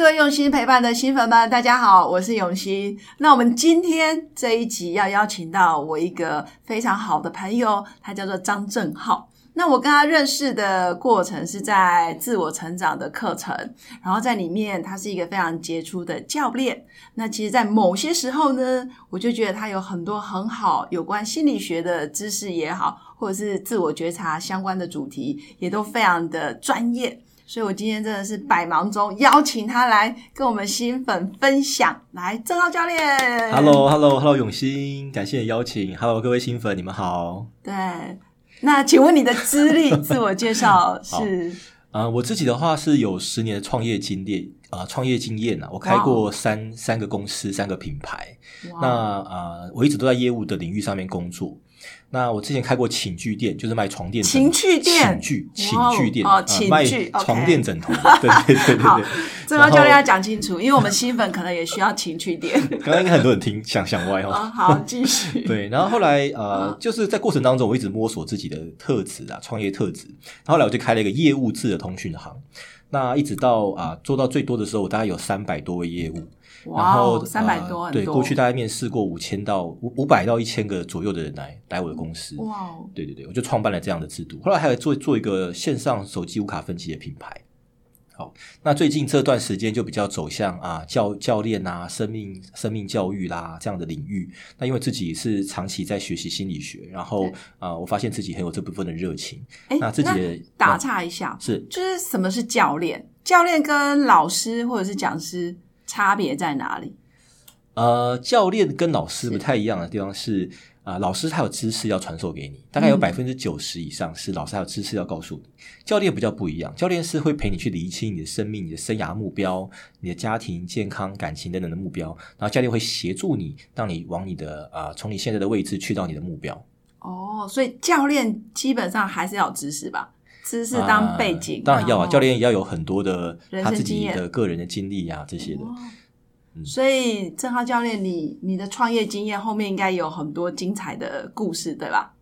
各位用心陪伴的新粉们，大家好，我是永新。那我们今天这一集要邀请到我一个非常好的朋友，他叫做张正浩。那我跟他认识的过程是在自我成长的课程，然后在里面他是一个非常杰出的教练。那其实，在某些时候呢，我就觉得他有很多很好有关心理学的知识也好，或者是自我觉察相关的主题，也都非常的专业。所以，我今天真的是百忙中邀请他来跟我们新粉分享。来，郑浩教练，Hello，Hello，Hello，永新，感谢邀请。Hello，各位新粉，你们好。对，那请问你的资历自我介绍是？啊，我自己的话是有十年的创业经历啊，创业经验啊，我开过三三个公司，三个品牌。那啊，我一直都在业务的领域上面工作。那我之前开过寝具店，就是卖床垫、寝具店、寝具、寝具店哦，寝具、床垫、枕头。对对对对对。这个教练要讲清楚，因为我们新粉可能也需要情趣店。刚刚应该很多人听想想歪哦。好，继续。对，然后后来呃，就是在过程当中，我一直摸索自己的特质啊，创业特质。后来我就开了一个业务制的通讯行。那一直到啊，做到最多的时候，我大概有三百多位业务。然后三百多，对，过去大概面试过五千到五五百到一千个左右的人来来我的公司。哇，对对对，我就创办了这样的制度。后来还有做做一个线上手机无卡分期的品牌。好，那最近这段时间就比较走向啊教教练啊生命生命教育啦这样的领域。那因为自己是长期在学习心理学，然后啊我发现自己很有这部分的热情。那自己的打岔一下，是就是什么是教练？教练跟老师或者是讲师。差别在哪里？呃，教练跟老师不太一样的地方是啊，老师他有知识要传授给你，大概有百分之九十以上是老师还有知识要告诉你。教练比较不一样，教练是会陪你去理清你的生命、你的生涯目标、你的家庭、健康、感情等等的目标，然后教练会协助你，让你往你的啊，从你现在的位置去到你的目标。哦，所以教练基本上还是要知识吧。知识当背景，当然要啊。教练也要有很多的他自己的个人的经历呀，这些的。所以郑浩教练，你你的创业经验后面应该有很多精彩的故事，对吧？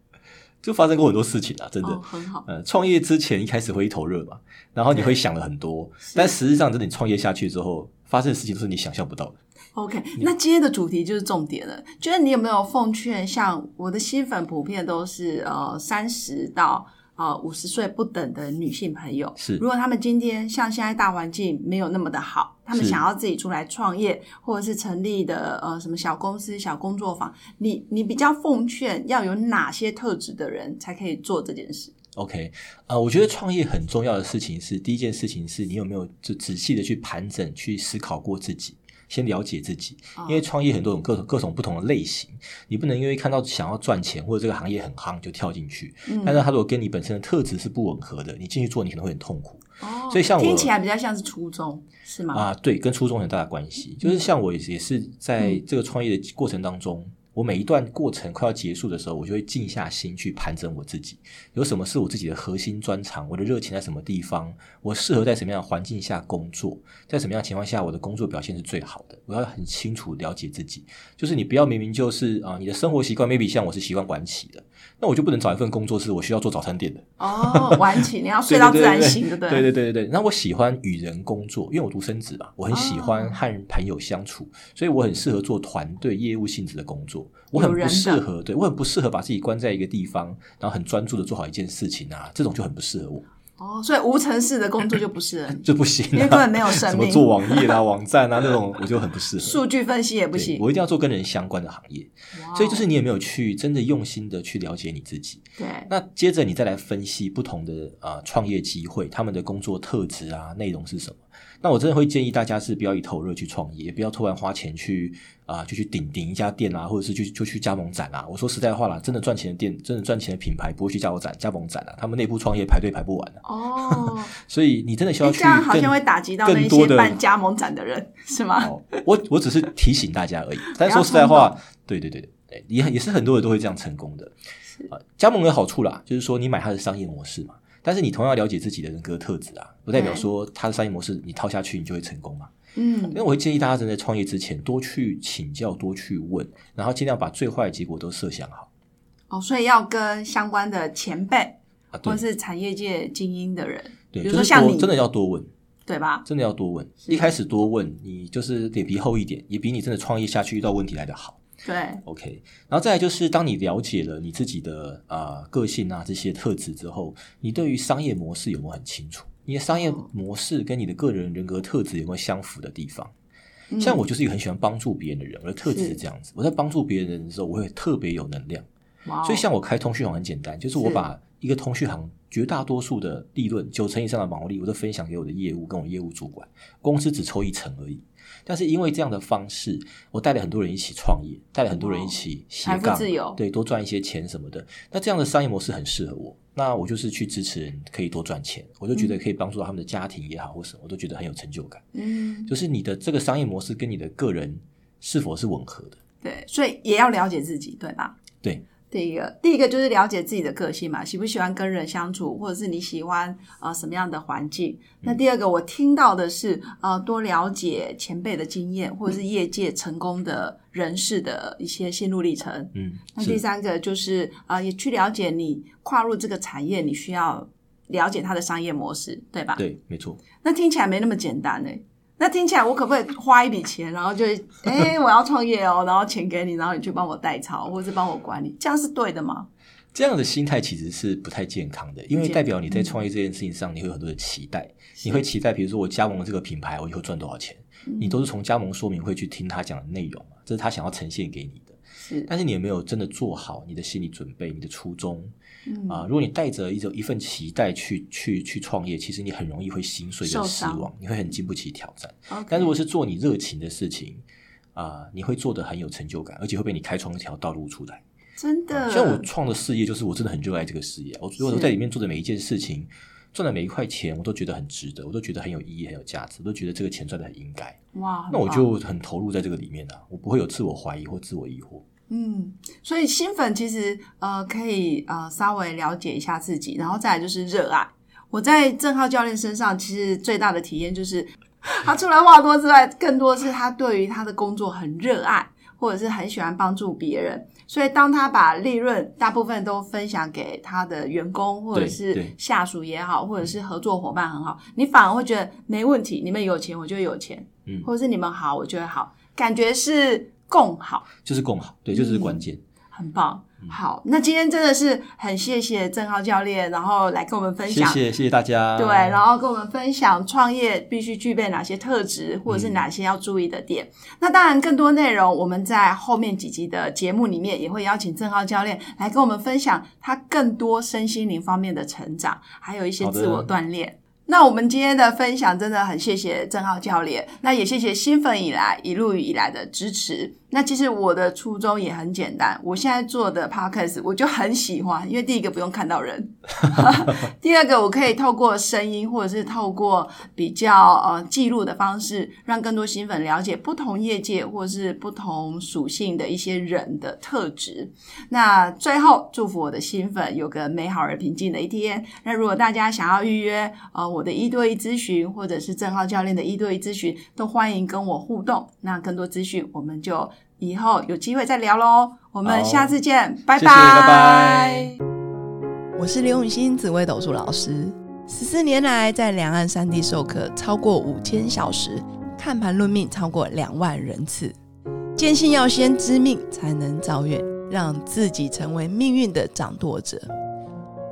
就发生过很多事情啊，真的很好。呃，创业之前一开始会一头热嘛，然后你会想了很多，但实际上等你创业下去之后，发生的事情都是你想象不到的。OK，那今天的主题就是重点了。觉得你有没有奉劝，像我的新粉普遍都是呃三十到。啊，五十岁不等的女性朋友，是如果他们今天像现在大环境没有那么的好，他们想要自己出来创业，或者是成立的呃什么小公司、小工作坊，你你比较奉劝要有哪些特质的人才可以做这件事？OK，呃，我觉得创业很重要的事情是，第一件事情是你有没有就仔细的去盘整、去思考过自己。先了解自己，因为创业很多种各种各种不同的类型，你不能因为看到想要赚钱或者这个行业很夯就跳进去。但是，他如果跟你本身的特质是不吻合的，你进去做你可能会很痛苦。哦，所以像我听起来比较像是初中，是吗？啊，对，跟初衷很大的关系。就是像我也是在这个创业的过程当中。我每一段过程快要结束的时候，我就会静下心去盘整我自己，有什么是我自己的核心专长，我的热情在什么地方，我适合在什么样的环境下工作，在什么样的情况下我的工作表现是最好的。我要很清楚了解自己，就是你不要明明就是啊，你的生活习惯 maybe 像我是习惯晚起的，那我就不能找一份工作是我需要做早餐店的哦，晚起你要睡到自然醒，对对？对对对对对。那我喜欢与人工作，因为我独生子嘛，我很喜欢和朋友相处，所以我很适合做团队业务性质的工作。我很不适合，对我很不适合把自己关在一个地方，然后很专注的做好一件事情啊，这种就很不适合我。哦，所以无尘室的工作就不适合，就不行，因为根本没有生命。什么做网页啦、网站啊那种，我就很不适合。数据分析也不行，我一定要做跟人相关的行业。所以就是你也没有去真的用心的去了解你自己？对。那接着你再来分析不同的啊创业机会，他们的工作特质啊内容是什么？那我真的会建议大家是不要以头热去创业，也不要突然花钱去啊，就去顶顶一家店啊，或者是去就去加盟展啊。我说实在话啦，真的赚钱的店，真的赚钱的品牌不会去加盟展、加盟展啊，他们内部创业排队排不完的。哦，所以你真的需要去。这样好像会打击到那些办加盟展的人，是吗？我我只是提醒大家而已。但说实在话，对对对对，也也是很多人都会这样成功的。啊，加盟有好处啦，就是说你买它的商业模式嘛，但是你同样了解自己的人格特质啊，不代表说他的商业模式你套下去你就会成功嘛。嗯因为我会建议大家正在创业之前多去请教、多去问，然后尽量把最坏的结果都设想好哦，所以要跟相关的前辈啊。对或者是产业界精英的人，对，比如就是说像你多真的要多问，对吧？真的要多问。一开始多问，你就是脸皮厚一点，也比你真的创业下去遇到问题来的好。对，OK，然后再来就是，当你了解了你自己的啊、呃个性啊这些特质之后，你对于商业模式有没有很清楚？你的商业模式跟你的个人人格特质有没有相符的地方？嗯像我就是一个很喜欢帮助别人的人，我的特质是是这样子。我在帮助别人的时候，我会特别有能量。所以像我开通讯网很简单，就是我是把一个通讯行绝大多数的利润，九成以上的毛利，我都分享给我的业务跟我业务主管，公司只抽一成而已。但是因为这样的方式，我带了很多人一起创业，带了很多人一起斜杠，自由对，多赚一些钱什么的。那这样的商业模式很适合我。那我就是去支持人可以多赚钱，我就觉得可以帮助到他们的家庭也好，或什么，我都觉得很有成就感。嗯，就是你的这个商业模式跟你的个人是否是吻合的？对，所以也要了解自己，对吧？对，第一个，第一个就是了解自己的个性嘛，喜不喜欢跟人相处，或者是你喜欢呃什么样的环境。那第二个，我听到的是呃多了解前辈的经验，或者是业界成功的人士的一些心路历程。嗯，那第三个就是呃也去了解你跨入这个产业，你需要了解它的商业模式，对吧？对，没错。那听起来没那么简单呢。那听起来我可不可以花一笔钱，然后就哎、我要创业哦，然后钱给你，然后你去帮我代操，或者是帮我管理，这样是对的吗？这样的心态其实是不太健康的，因为代表你在创业这件事情上，你会有很多的期待。你会期待，比如说我加盟了这个品牌，我以后赚多少钱？你都是从加盟说明会去听他讲的内容嘛，这是他想要呈现给你的。是，但是你有没有真的做好你的心理准备、你的初衷嗯啊、如果你带着一种一份期待去去去创业，其实你很容易会心碎受跟失望，你会很经不起挑战。但如果是做你热情的事情啊、你会做的很有成就感，而且会被你开创一条道路出来。真的，像我创的事业，就是我真的很热爱这个事业。我如果在里面做的每一件事情，赚的每一块钱，我都觉得很值得，我都觉得很有意义、很有价值，我都觉得这个钱赚的很应该。哇，那我就很投入在这个里面啊，我不会有自我怀疑或自我疑惑。嗯，所以新粉其实呃可以呃稍微了解一下自己，然后再来就是热爱。我在郑浩教练身上，其实最大的体验就是，他除了话多之外，更多是他对于他的工作很热爱，或者是很喜欢帮助别人。所以当他把利润大部分都分享给他的员工，或者是下属也好，或者是合作伙伴很好，你反而会觉得没问题。你们有钱，我就有钱；嗯或者是你们好，我就会好，感觉是共好。就是共好，对，就是嗯关键。很棒。好，那今天真的是很谢谢郑浩教练，然后来跟我们分享。谢谢谢谢大家。对，然后跟我们分享创业必须具备哪些特质，或者是哪些要注意的点。那当然，更多内容我们在后面几集的节目里面也会邀请郑浩教练来跟我们分享他更多身心灵方面的成长，还有一些自我锻炼。那我们今天的分享真的很谢谢郑浩教练，那也谢谢新粉以来一路以来的支持。那其实我的初衷也很简单，我现在做的 podcast 我就很喜欢，因为第一个不用看到人，第二个我可以透过声音或者是透过比较呃记录的方式，让更多新粉了解不同业界或是不同属性的一些人的特质。那最后祝福我的新粉有个美好而平静的一天。那如果大家想要预约呃我的一对一咨询，或者是郑浩教练的一对一咨询，都欢迎跟我互动。那更多资讯我们就以后有机会再聊喽。我们下次见，拜谢谢拜拜我是刘永新紫微斗数老师，十四年来在两岸三地授课超过五千小时，看盘论命超过两万人次。坚信要先知命才能造运，让自己成为命运的掌舵者。